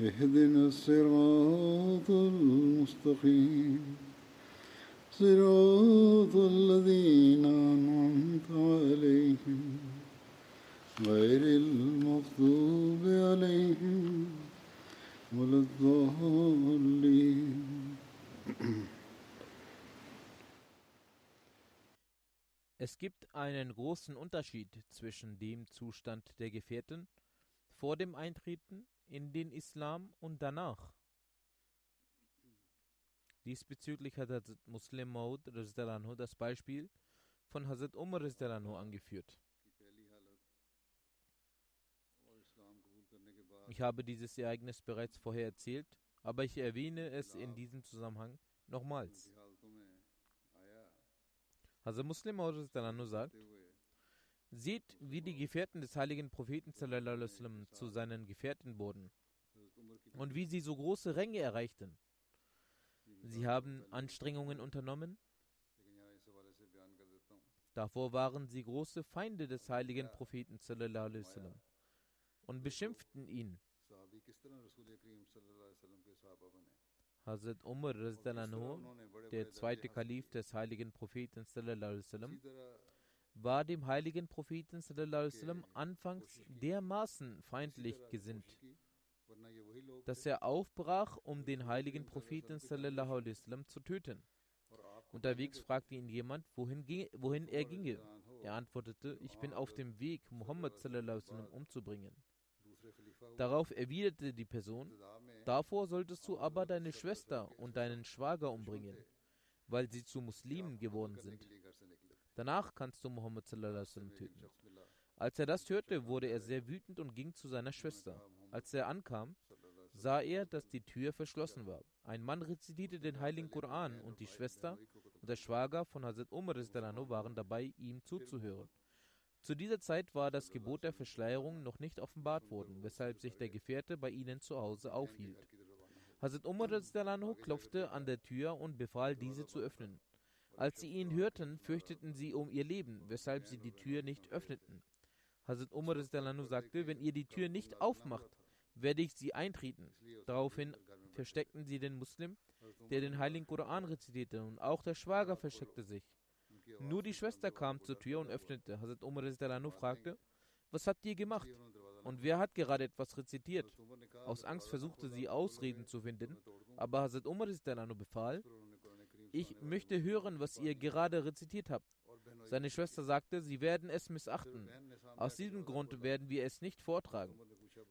اهدنا الصراط المستقيم صراط الذين أنعمت عليهم غير المغضوب عليهم ولا الضالين Es gibt einen großen Unterschied zwischen dem Zustand der Gefährten vor dem Eintreten in den Islam und danach. Diesbezüglich hat Hazrat Muslim Maud das Beispiel von Hazrat Umar angeführt. Ich habe dieses Ereignis bereits vorher erzählt, aber ich erwähne es in diesem Zusammenhang nochmals. Hazrat Muslim Maud sagt, Seht, wie die Gefährten des heiligen Propheten zu seinen Gefährten wurden und wie sie so große Ränge erreichten. Sie haben Anstrengungen unternommen. Davor waren sie große Feinde des heiligen Propheten und beschimpften ihn. Hazrat Umar, der zweite Kalif des heiligen Propheten sallam, war dem heiligen Propheten sallam, anfangs dermaßen feindlich gesinnt, dass er aufbrach, um den heiligen Propheten sallam, zu töten. Unterwegs fragte ihn jemand, wohin, ging, wohin er ginge. Er antwortete, ich bin auf dem Weg, Muhammad sallam, umzubringen. Darauf erwiderte die Person, davor solltest du aber deine Schwester und deinen Schwager umbringen, weil sie zu Muslimen geworden sind. Danach kannst du Muhammad töten. Als er das hörte, wurde er sehr wütend und ging zu seiner Schwester. Als er ankam, sah er, dass die Tür verschlossen war. Ein Mann rezitierte den heiligen Koran und die Schwester und der Schwager von Hazrat Umar waren dabei, ihm zuzuhören. Zu dieser Zeit war das Gebot der Verschleierung noch nicht offenbart worden, weshalb sich der Gefährte bei ihnen zu Hause aufhielt. Hazrat Umar klopfte an der Tür und befahl, diese zu öffnen. Als sie ihn hörten, fürchteten sie um ihr Leben, weshalb sie die Tür nicht öffneten. Hazrat Umar sagte, wenn ihr die Tür nicht aufmacht, werde ich sie eintreten. Daraufhin versteckten sie den Muslim, der den heiligen Koran rezitierte, und auch der Schwager versteckte sich. Nur die Schwester kam zur Tür und öffnete. Hazrat Umar fragte, was habt ihr gemacht? Und wer hat gerade etwas rezitiert? Aus Angst versuchte sie Ausreden zu finden, aber Hazrat Umar befahl, ich möchte hören, was ihr gerade rezitiert habt. Seine Schwester sagte, sie werden es missachten. Aus diesem Grund werden wir es nicht vortragen,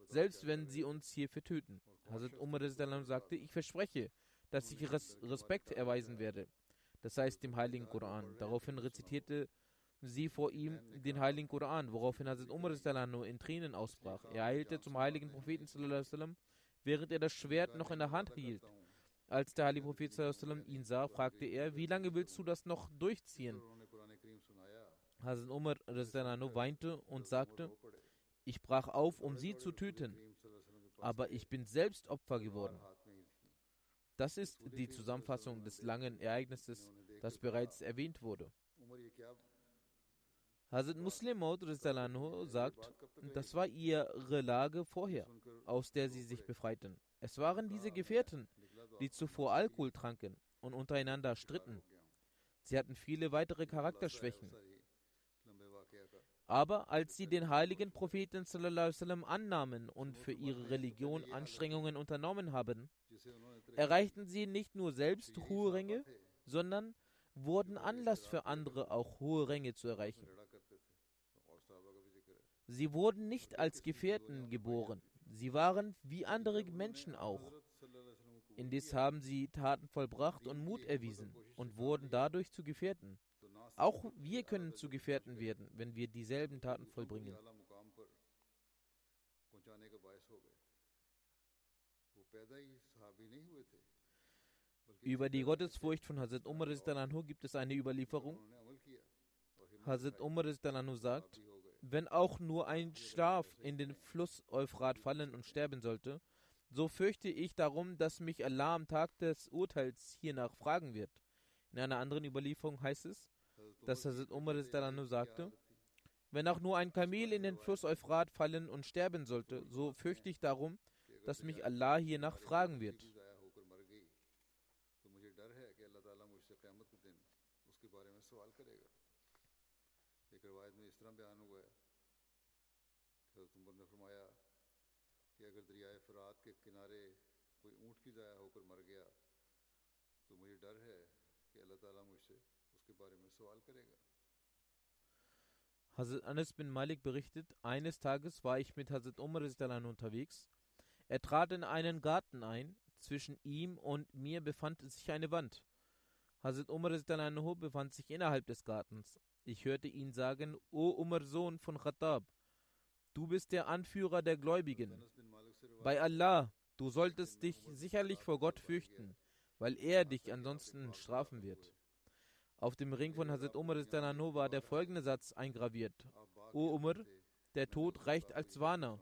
selbst wenn sie uns hierfür töten. Hazrat Umar sagte, ich verspreche, dass ich Res Respekt erweisen werde. Das heißt dem heiligen Koran. Daraufhin rezitierte sie vor ihm den heiligen Koran, woraufhin Hazrat Umar in Tränen ausbrach. Er eilte zum heiligen Propheten, während er das Schwert noch in der Hand hielt. Als der Heilige Prophet ihn sah, fragte er, wie lange willst du das noch durchziehen? Hazrat Umar weinte und sagte, ich brach auf, um sie zu töten, aber ich bin selbst Opfer geworden. Das ist die Zusammenfassung des langen Ereignisses, das bereits erwähnt wurde. Hazrat Muslim Maud sagt, das war ihre Lage vorher, aus der sie sich befreiten. Es waren diese Gefährten, die zuvor Alkohol tranken und untereinander stritten. Sie hatten viele weitere Charakterschwächen. Aber als sie den heiligen Propheten sallam, annahmen und für ihre Religion Anstrengungen unternommen haben, erreichten sie nicht nur selbst hohe Ränge, sondern wurden Anlass für andere auch hohe Ränge zu erreichen. Sie wurden nicht als Gefährten geboren, sie waren wie andere Menschen auch. Indes haben sie Taten vollbracht und Mut erwiesen und wurden dadurch zu Gefährten. Auch wir können zu Gefährten werden, wenn wir dieselben Taten vollbringen. Über die Gottesfurcht von Hazrat Umar Anhu gibt es eine Überlieferung. Hazrat Umar Anhu sagt, wenn auch nur ein Schlaf in den Fluss Euphrat fallen und sterben sollte, so fürchte ich darum, dass mich Allah am Tag des Urteils hiernach fragen wird. In einer anderen Überlieferung heißt es, dass Hazrat Umar sagte, wenn auch nur ein Kamel in den Fluss Euphrat fallen und sterben sollte, so fürchte ich darum, dass mich Allah hiernach fragen wird. फरात के किनारे कोई ऊँट भी ज़ाया होकर मर गया तो मुझे डर है कि अल्लाह ताला मुझसे उसके बारे में सवाल करेगा Hazrat Anas bin Malik berichtet, eines Tages war ich mit Hazrat Umar unterwegs. Er trat in einen Garten ein. Zwischen ihm und mir befand sich eine Wand. Hazrat Umar befand sich innerhalb des Gartens. Ich hörte ihn sagen, O Umar Sohn von Khattab, du bist der Anführer der Gläubigen. Bei Allah, du solltest dich sicherlich vor Gott fürchten, weil er dich ansonsten strafen wird. Auf dem Ring von Hazrat Umar war der folgende Satz eingraviert. O Umar, der Tod reicht als Warner.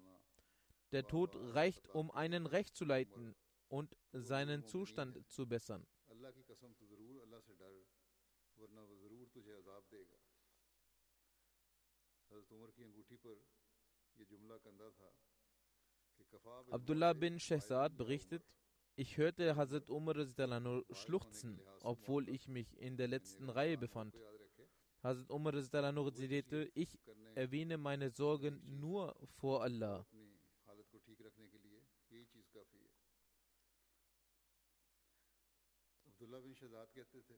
Der Tod reicht, um einen recht zu leiten und seinen Zustand zu bessern. Abdullah bin Shehzad berichtet, ich hörte Hazrat Umar schluchzen, obwohl ich mich in der letzten Reihe befand. Hazrat Umar zitierte, ich erwähne meine Sorgen nur vor Allah. Abdullah bin شہزاد کہتے تھے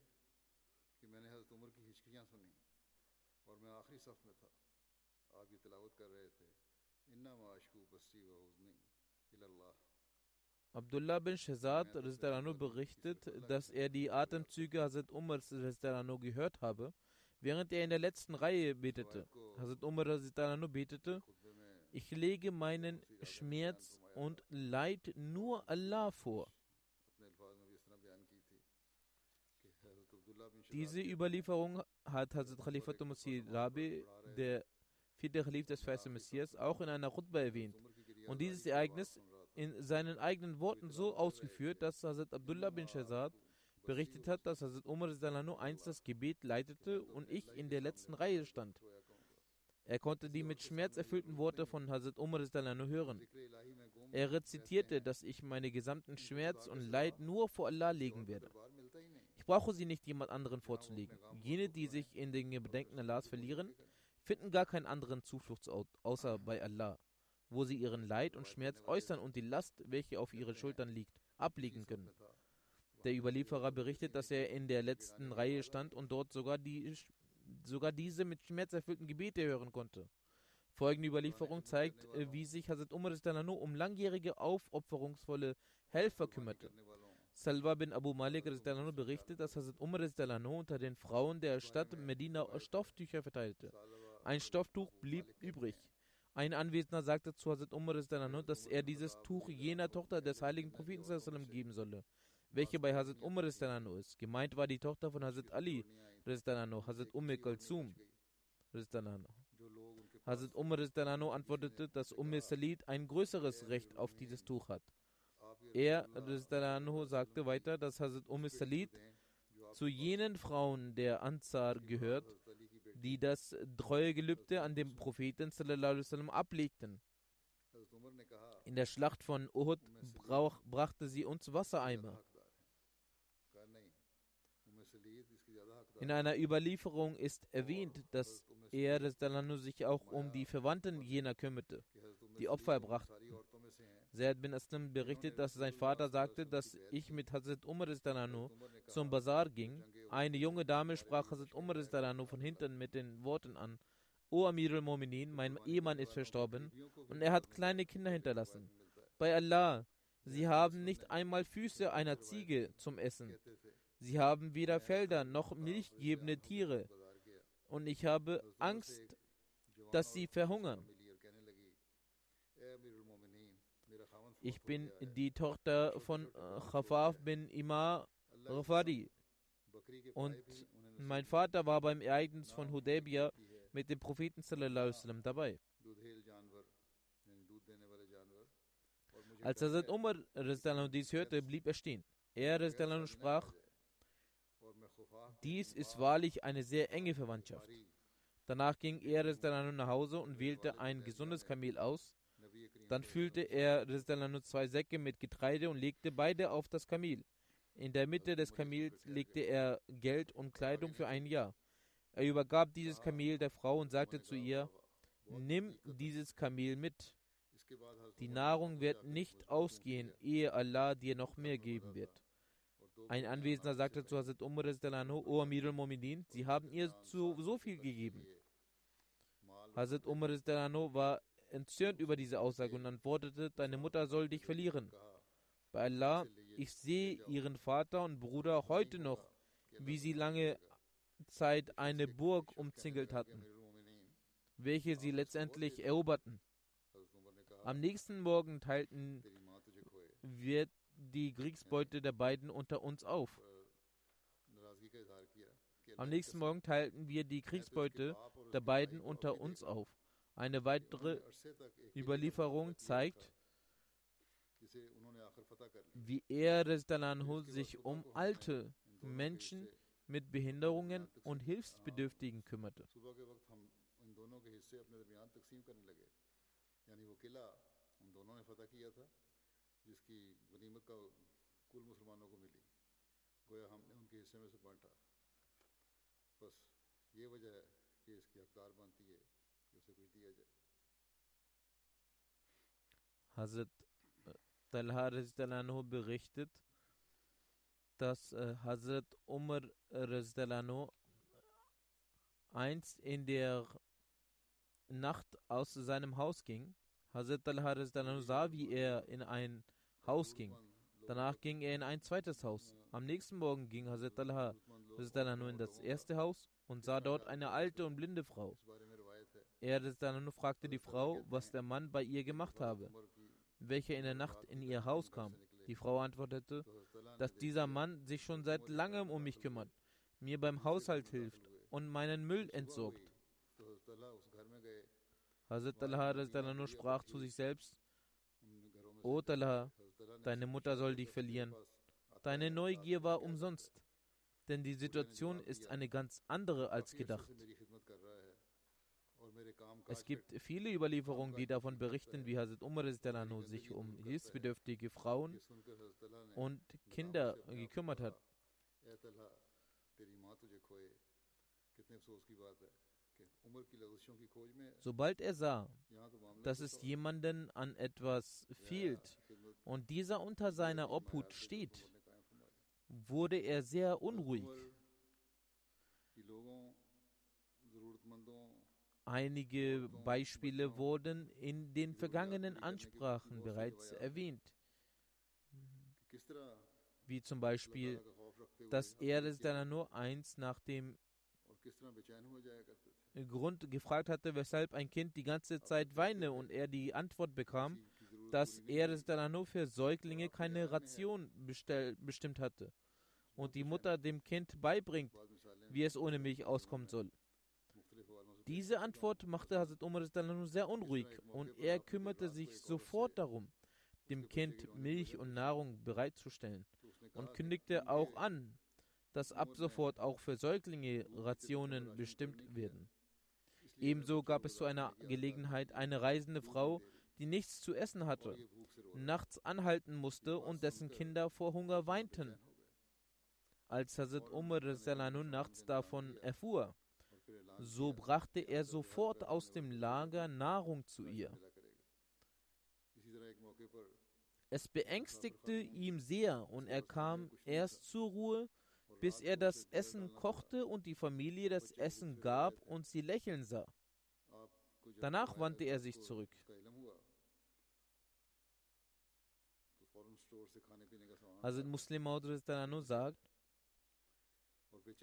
کہ میں نے حضرت عمر کی ہچکیاں سنی اور میں آخری صف Abdullah bin Shazad berichtet, dass er die Atemzüge Hazrat Umar gehört habe, während er in der letzten Reihe betete. Hazrat Umar betete, ich lege meinen Schmerz und Leid nur Allah vor. Diese Überlieferung hat Hazrat Khalifa Rabi, der vierte Khalif des Feisten Messias, auch in einer Khutbah erwähnt. Und dieses Ereignis in seinen eigenen Worten so ausgeführt, dass Hazrat Abdullah bin Shazad berichtet hat, dass Hazrat Umar nur einst das Gebet leitete und ich in der letzten Reihe stand. Er konnte die mit Schmerz erfüllten Worte von Hazrat Umar hören. Er rezitierte, dass ich meine gesamten Schmerz und Leid nur vor Allah legen werde. Ich brauche sie nicht jemand anderen vorzulegen. Jene, die sich in den Bedenken Allahs verlieren, finden gar keinen anderen Zufluchtsort außer bei Allah wo sie ihren Leid und Schmerz äußern und die Last, welche auf ihren Schultern liegt, ablegen können. Der Überlieferer berichtet, dass er in der letzten Reihe stand und dort sogar, die, sogar diese mit Schmerz erfüllten Gebete hören konnte. Folgende Überlieferung zeigt, äh, wie sich Hazrat Umar um langjährige aufopferungsvolle Helfer kümmerte. Salwa bin Abu Malik berichtet, dass Hazrat Umar unter den Frauen der Stadt Medina Stofftücher verteilte. Ein Stofftuch blieb übrig. Ein Anwesender sagte zu Hazrat Umar, dass er dieses Tuch jener Tochter des heiligen Propheten geben solle, welche bei Hazrat Umar ist. Gemeint war die Tochter von Hazrat Ali, Hazrat Umm Kalsum. Hazrat Umar antwortete, dass Umm Salid ein größeres Recht auf dieses Tuch hat. Er sagte weiter, dass Hazrat Umm Salid zu jenen Frauen der Ansar gehört, die das Treuegelübde an den Propheten sallam, ablegten. In der Schlacht von Uhud brauch, brachte sie uns Wassereimer. In einer Überlieferung ist erwähnt, dass er sich auch um die Verwandten jener kümmerte, die Opfer brachten. Zaid bin Aslam berichtet, dass sein Vater sagte, dass ich mit Hazrat Umar zum Bazar ging. Eine junge Dame sprach Hazrat Umar von hinten mit den Worten an: O Amir al-Mominin, mein Ehemann ist verstorben und er hat kleine Kinder hinterlassen. Bei Allah, sie haben nicht einmal Füße einer Ziege zum Essen. Sie haben weder Felder noch milchgebende Tiere. Und ich habe Angst, dass sie verhungern. Ich bin die Tochter von äh, Khafaf bin Imar Rafadi. Und mein Vater war beim Ereignis von Hudaybiyah mit dem Propheten sallam, dabei. Als Hazrat Umar dies hörte, blieb er stehen. Er sprach, dies ist wahrlich eine sehr enge Verwandtschaft. Danach ging er nach Hause und wählte ein gesundes Kamel aus. Dann füllte er zwei Säcke mit Getreide und legte beide auf das Kamel. In der Mitte des Kamels legte er Geld und Kleidung für ein Jahr. Er übergab dieses Kamel der Frau und sagte zu ihr, nimm dieses Kamel mit. Die Nahrung wird nicht ausgehen, ehe Allah dir noch mehr geben wird. Ein Anwesender sagte zu Hazrat Umar, O Amir al-Mominin, Sie haben ihr zu, so viel gegeben. Hazrat Umar war entzürnt über diese Aussage und antwortete, Deine Mutter soll dich verlieren. Bei Allah, ich sehe ihren Vater und Bruder heute noch, wie sie lange Zeit eine Burg umzingelt hatten, welche sie letztendlich eroberten. Am nächsten Morgen teilten wir die Kriegsbeute der beiden unter uns auf. Am nächsten Morgen teilten wir die Kriegsbeute der beiden unter uns auf. Eine weitere Überlieferung zeigt, wie er sich um alte Menschen mit Behinderungen und Hilfsbedürftigen kümmerte. بس یہ وجہ ہے کہ اس کی حقدار بنتی ہے Hazrat äh, Talha Rizdalanho berichtet, dass äh, Hazrat Umar Rizdalanho einst in der Nacht aus seinem Haus ging. Hazrat Talha Rizdalanho sah, wie er in ein Haus ging. Danach ging er in ein zweites Haus. Am nächsten Morgen ging Hazrat Talha Rizdalanho in das erste Haus und sah dort eine alte und blinde Frau. Er nur fragte die Frau, was der Mann bei ihr gemacht habe, welcher in der Nacht in ihr Haus kam. Die Frau antwortete, dass dieser Mann sich schon seit langem um mich kümmert, mir beim Haushalt hilft und meinen Müll entsorgt. Hazrat Talha sprach zu sich selbst, O Talha, Deine Mutter soll dich verlieren. Deine Neugier war umsonst, denn die Situation ist eine ganz andere als gedacht. Es gibt viele Überlieferungen, die davon berichten, wie Hazrat Umar sich um hilfsbedürftige Frauen und Kinder gekümmert hat. Sobald er sah, dass es jemanden an etwas fehlt und dieser unter seiner Obhut steht, wurde er sehr unruhig. Einige Beispiele wurden in den vergangenen Ansprachen bereits erwähnt, wie zum Beispiel, dass er nur eins nach dem Grund gefragt hatte, weshalb ein Kind die ganze Zeit weine und er die Antwort bekam, dass er nur für Säuglinge keine Ration bestell, bestimmt hatte und die Mutter dem Kind beibringt, wie es ohne Milch auskommen soll. Diese Antwort machte Hazrat Umar sehr unruhig und er kümmerte sich sofort darum, dem Kind Milch und Nahrung bereitzustellen und kündigte auch an, dass ab sofort auch für Säuglinge Rationen bestimmt werden. Ebenso gab es zu einer Gelegenheit eine reisende Frau, die nichts zu essen hatte, nachts anhalten musste und dessen Kinder vor Hunger weinten. Als Hazrat Umar nachts davon erfuhr, so brachte er sofort aus dem Lager Nahrung zu ihr. Es beängstigte ihm sehr und er kam erst zur Ruhe, bis er das Essen kochte und die Familie das Essen gab und sie lächeln sah. Danach wandte er sich zurück. Hazrat Muslim sagt,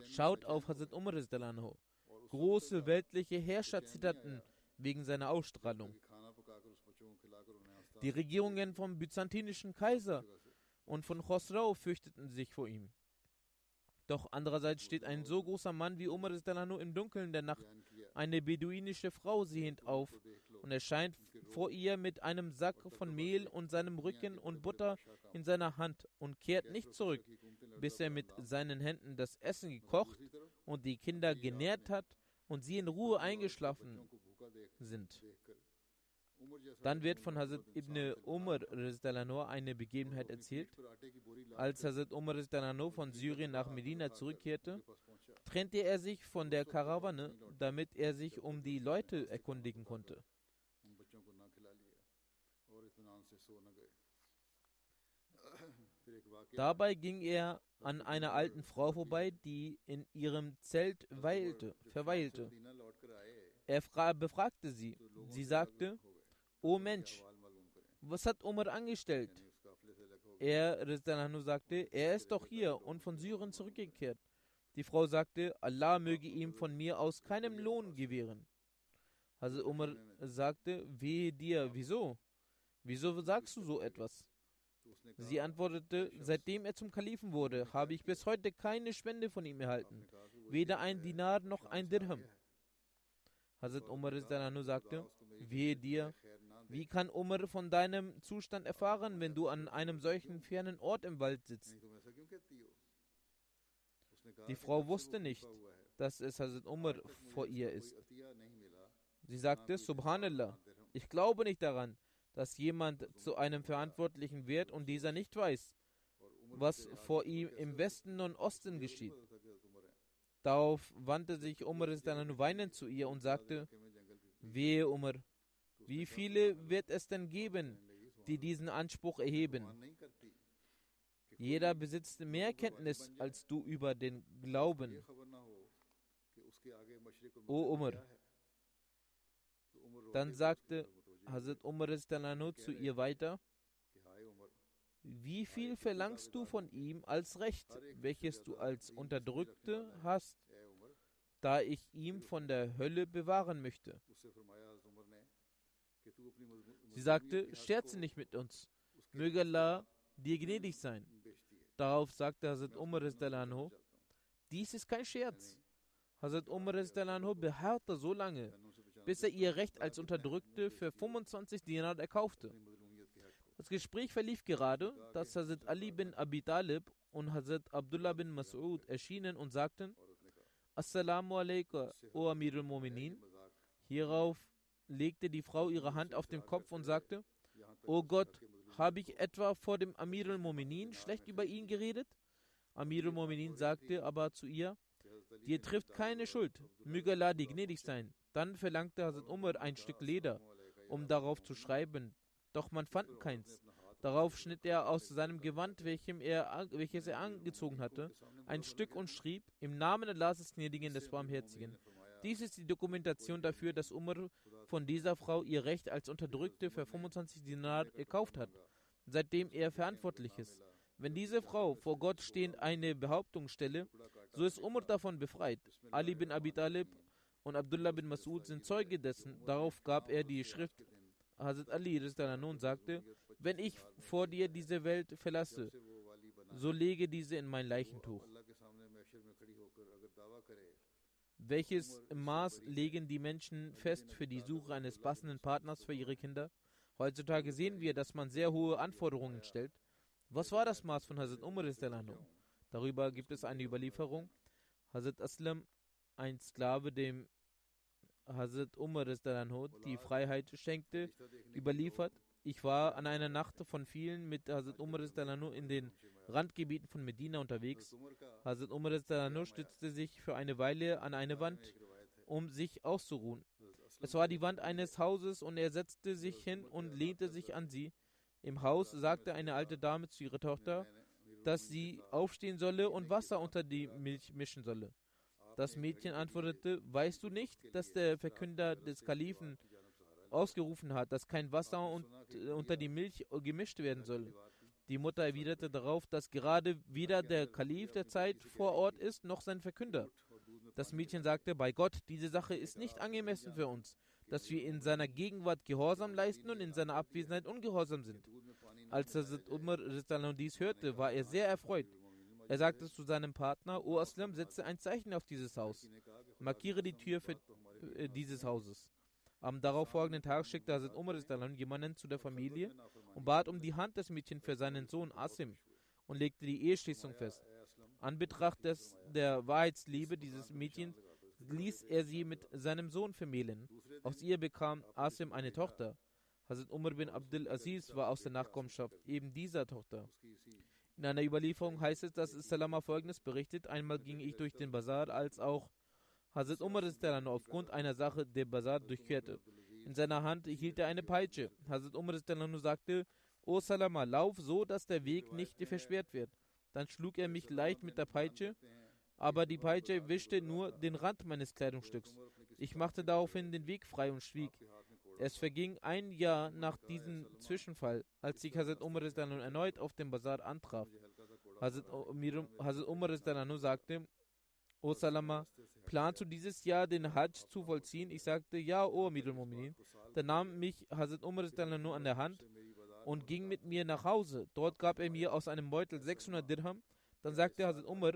schaut auf Hazrat Umar Große weltliche Herrscher zitterten wegen seiner Ausstrahlung. Die Regierungen vom byzantinischen Kaiser und von Khosrau fürchteten sich vor ihm. Doch andererseits steht ein so großer Mann wie Umar im Dunkeln der Nacht eine beduinische Frau sehend auf und erscheint vor ihr mit einem Sack von Mehl und seinem Rücken und Butter in seiner Hand und kehrt nicht zurück, bis er mit seinen Händen das Essen gekocht und die Kinder genährt hat und sie in Ruhe eingeschlafen sind. Dann wird von Hazrat ibn Umar eine Begebenheit erzählt. Als Hazrat Umar von Syrien nach Medina zurückkehrte, trennte er sich von der Karawane, damit er sich um die Leute erkundigen konnte. Dabei ging er an einer alten Frau vorbei, die in ihrem Zelt weilte, verweilte. Er befragte sie. Sie sagte, O Mensch, was hat Umar angestellt? Er sagte, er ist doch hier und von Syrien zurückgekehrt. Die Frau sagte, Allah möge ihm von mir aus keinem Lohn gewähren. Also Umar sagte, wehe dir, wieso? Wieso sagst du so etwas? Sie antwortete, seitdem er zum Kalifen wurde, habe ich bis heute keine Spende von ihm erhalten, weder ein Dinar noch ein Dirham. Hazrat Umar sagte, wehe dir, wie kann Umar von deinem Zustand erfahren, wenn du an einem solchen fernen Ort im Wald sitzt? Die Frau wusste nicht, dass es Hazrat Umar vor ihr ist. Sie sagte, Subhanallah, ich glaube nicht daran, dass jemand zu einem Verantwortlichen wird und dieser nicht weiß, was vor ihm im Westen und Osten geschieht. Darauf wandte sich Umar dann weinend zu ihr und sagte, Wehe Umar, wie viele wird es denn geben, die diesen Anspruch erheben? Jeder besitzt mehr Kenntnis als du über den Glauben. O Umar. Dann sagte Hazrat Umar zu ihr weiter, wie viel verlangst du von ihm als Recht, welches du als Unterdrückte hast, da ich ihm von der Hölle bewahren möchte? Sie sagte, scherze nicht mit uns. Möge Allah dir gnädig sein. Darauf sagte Hazrat Umar dies ist kein Scherz. Hazrat Umar beharrte so lange, bis er ihr Recht als Unterdrückte für 25 Dinar erkaufte. Das Gespräch verlief gerade, dass Hazrat Ali bin Abi Talib und Hazrat Abdullah bin Mas'ud erschienen und sagten, Assalamu alaikum, O Amir al-Mu'minin. Hierauf legte die Frau ihre Hand auf den Kopf und sagte, O Gott, habe ich etwa vor dem Amir al-Mu'minin schlecht über ihn geredet? Amir al-Mu'minin sagte aber zu ihr, dir trifft keine Schuld, möge Allah dir gnädig sein. Dann verlangte Hazrat Umar ein Stück Leder, um darauf zu schreiben, doch man fand keins. Darauf schnitt er aus seinem Gewand, er, welches er angezogen hatte, ein Stück und schrieb, im Namen Allahs des Gnädigen, des Barmherzigen. Dies ist die Dokumentation dafür, dass Umar von dieser Frau ihr Recht als Unterdrückte für 25 Dinar gekauft hat, seitdem er verantwortlich ist. Wenn diese Frau vor Gott stehend eine Behauptung stelle, so ist Umar davon befreit. Ali bin Abi Talib und Abdullah bin Mas'ud sind Zeuge dessen. Darauf gab er die Schrift. Hazrat Ali nun sagte, wenn ich vor dir diese Welt verlasse, so lege diese in mein Leichentuch. Welches Maß legen die Menschen fest für die Suche eines passenden Partners für ihre Kinder? Heutzutage sehen wir, dass man sehr hohe Anforderungen stellt. Was war das Maß von Hazrat Umar? Darüber gibt es eine Überlieferung. Hazrat Aslam ein Sklave, dem Hazrat Umar die Freiheit schenkte, überliefert, ich war an einer Nacht von vielen mit Hazrat Umar in den Randgebieten von Medina unterwegs. Hazrat Umar stützte sich für eine Weile an eine Wand, um sich auszuruhen. Es war die Wand eines Hauses und er setzte sich hin und lehnte sich an sie. Im Haus sagte eine alte Dame zu ihrer Tochter, dass sie aufstehen solle und Wasser unter die Milch mischen solle. Das Mädchen antwortete, weißt du nicht, dass der Verkünder des Kalifen ausgerufen hat, dass kein Wasser und, äh, unter die Milch gemischt werden soll. Die Mutter erwiderte darauf, dass gerade weder der Kalif der Zeit vor Ort ist, noch sein Verkünder. Das Mädchen sagte, bei Gott, diese Sache ist nicht angemessen für uns, dass wir in seiner Gegenwart Gehorsam leisten und in seiner Abwesenheit ungehorsam sind. Als Hazrat Umar dies hörte, war er sehr erfreut. Er sagte zu seinem Partner, O Aslam, setze ein Zeichen auf dieses Haus. Markiere die Tür für äh, dieses Hauses. Am darauffolgenden Tag schickte Hazrat Umar jemanden zu der Familie und bat um die Hand des Mädchens für seinen Sohn Asim und legte die Eheschließung fest. An Betracht des, der Wahrheitsliebe dieses Mädchens ließ er sie mit seinem Sohn vermählen. Aus ihr bekam Asim eine Tochter. Hazrat Umar bin Abdul Aziz war aus der Nachkommenschaft eben dieser Tochter. In einer Überlieferung heißt es, dass Salama folgendes berichtet: Einmal ging ich durch den Bazar, als auch Hazrat Umar aufgrund einer Sache den Bazar durchquerte. In seiner Hand hielt er eine Peitsche. Hazrat Umar sagte, O Salama, lauf so, dass der Weg nicht versperrt wird. Dann schlug er mich leicht mit der Peitsche, aber die Peitsche wischte nur den Rand meines Kleidungsstücks. Ich machte daraufhin den Weg frei und schwieg. Es verging ein Jahr nach diesem Zwischenfall, als sich Hazrat Umar erneut auf dem Bazar antraf. Hazrat Umar sagte, O Salama, planst du dieses Jahr den Hajj zu vollziehen? Ich sagte, ja, O Amir al-Mu'minin. Dann nahm mich Hazrat Umar nur an der Hand und ging mit mir nach Hause. Dort gab er mir aus einem Beutel 600 Dirham. Dann sagte Hazrat Umar,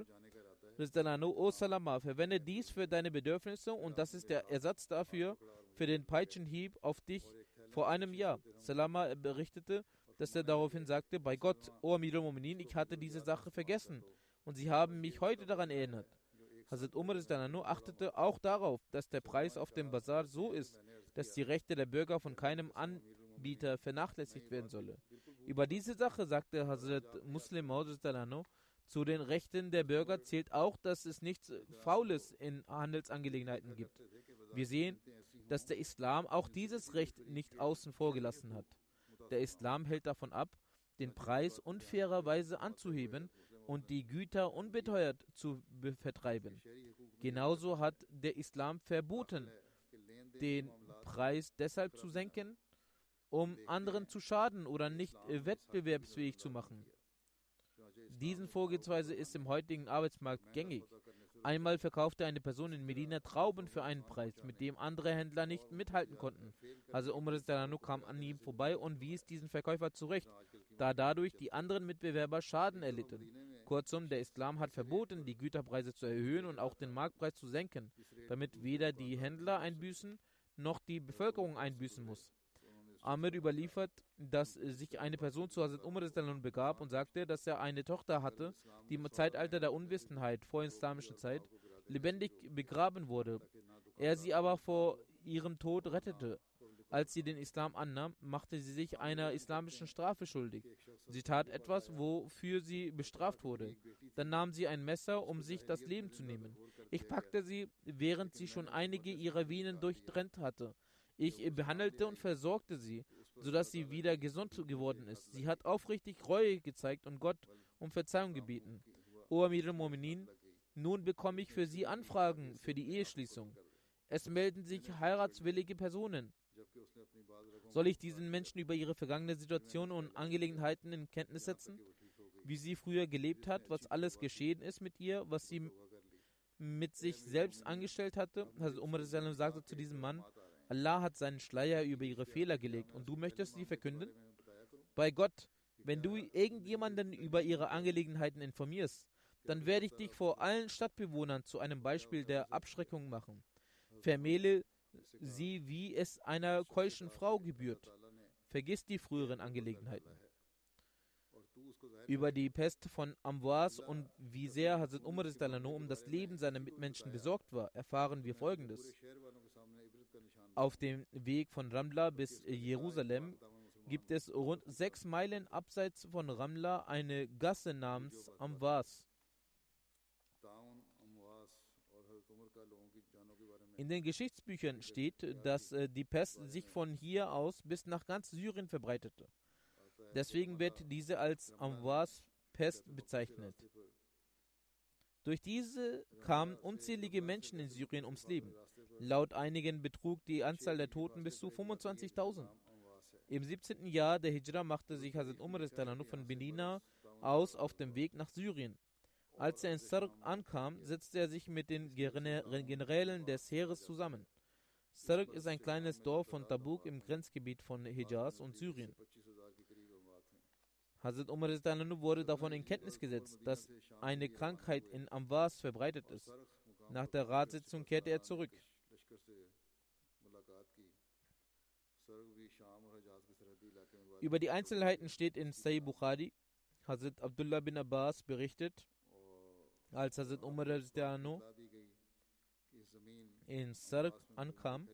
O Salama, verwende dies für deine Bedürfnisse und das ist der Ersatz dafür, für den Peitschenhieb auf dich vor einem Jahr. Salama berichtete, dass er daraufhin sagte, bei Gott, O Amir al-Mu'minin, ich hatte diese Sache vergessen und sie haben mich heute daran erinnert. Hazrat Umar nur achtete auch darauf, dass der Preis auf dem Bazar so ist, dass die Rechte der Bürger von keinem Anbieter vernachlässigt werden solle. Über diese Sache sagte Hazrat Muslim zu den Rechten der Bürger zählt auch, dass es nichts Faules in Handelsangelegenheiten gibt. Wir sehen, dass der Islam auch dieses Recht nicht außen vor gelassen hat. Der Islam hält davon ab, den Preis unfairerweise anzuheben und die Güter unbeteuert zu vertreiben. Genauso hat der Islam verboten, den Preis deshalb zu senken, um anderen zu schaden oder nicht wettbewerbsfähig zu machen. Diesen Vorgehensweise ist im heutigen Arbeitsmarkt gängig. Einmal verkaufte eine Person in Medina Trauben für einen Preis, mit dem andere Händler nicht mithalten konnten. Also Umar kam an ihm vorbei und wies diesen Verkäufer zurecht, da dadurch die anderen Mitbewerber Schaden erlitten. Kurzum, der Islam hat verboten, die Güterpreise zu erhöhen und auch den Marktpreis zu senken, damit weder die Händler einbüßen noch die Bevölkerung einbüßen muss. Amir überliefert, dass sich eine Person zu Hazrat Umar begab und sagte, dass er eine Tochter hatte, die im Zeitalter der Unwissenheit vor islamischen Zeit lebendig begraben wurde. Er sie aber vor ihrem Tod rettete. Als sie den Islam annahm, machte sie sich einer islamischen Strafe schuldig. Sie tat etwas, wofür sie bestraft wurde. Dann nahm sie ein Messer, um sich das Leben zu nehmen. Ich packte sie, während sie schon einige ihrer Venen durchtrennt hatte. Ich behandelte und versorgte sie, sodass sie wieder gesund geworden ist. Sie hat aufrichtig Reue gezeigt und Gott um Verzeihung gebeten. O Amir al-Mu'minin, nun bekomme ich für sie Anfragen für die Eheschließung. Es melden sich heiratswillige Personen. Soll ich diesen Menschen über ihre vergangene Situation und Angelegenheiten in Kenntnis setzen? Wie sie früher gelebt hat, was alles geschehen ist mit ihr, was sie mit sich selbst angestellt hatte? Also Umar sagte zu diesem Mann, Allah hat seinen Schleier über ihre Fehler gelegt und du möchtest sie verkünden? Bei Gott, wenn du irgendjemanden über ihre Angelegenheiten informierst, dann werde ich dich vor allen Stadtbewohnern zu einem Beispiel der Abschreckung machen. Vermähle sie, wie es einer keuschen Frau gebührt. Vergiss die früheren Angelegenheiten. Über die Pest von Amwas und wie sehr Hazrat Umar um das Leben seiner Mitmenschen besorgt war, erfahren wir folgendes. Auf dem Weg von Ramla bis Jerusalem gibt es rund sechs Meilen abseits von Ramla eine Gasse namens Amwas. In den Geschichtsbüchern steht, dass äh, die Pest sich von hier aus bis nach ganz Syrien verbreitete. Deswegen wird diese als Amwas-Pest bezeichnet. Durch diese kamen unzählige Menschen in Syrien ums Leben. Laut einigen betrug die Anzahl der Toten bis zu 25.000. Im 17. Jahr der Hijra machte sich Hazrat Umar von Benina aus auf dem Weg nach Syrien. Als er in Sarq ankam, setzte er sich mit den Generälen des Heeres zusammen. Sarq ist ein kleines Dorf von Tabuk im Grenzgebiet von Hijaz und Syrien. Hazrat Umar wurde davon in Kenntnis gesetzt, dass eine Krankheit in Amwas verbreitet ist. Nach der Ratssitzung kehrte er zurück. Über die Einzelheiten steht in Sahih Bukhari. Hazrat Abdullah bin Abbas berichtet, als Hazrat Umar in Sarg ankam,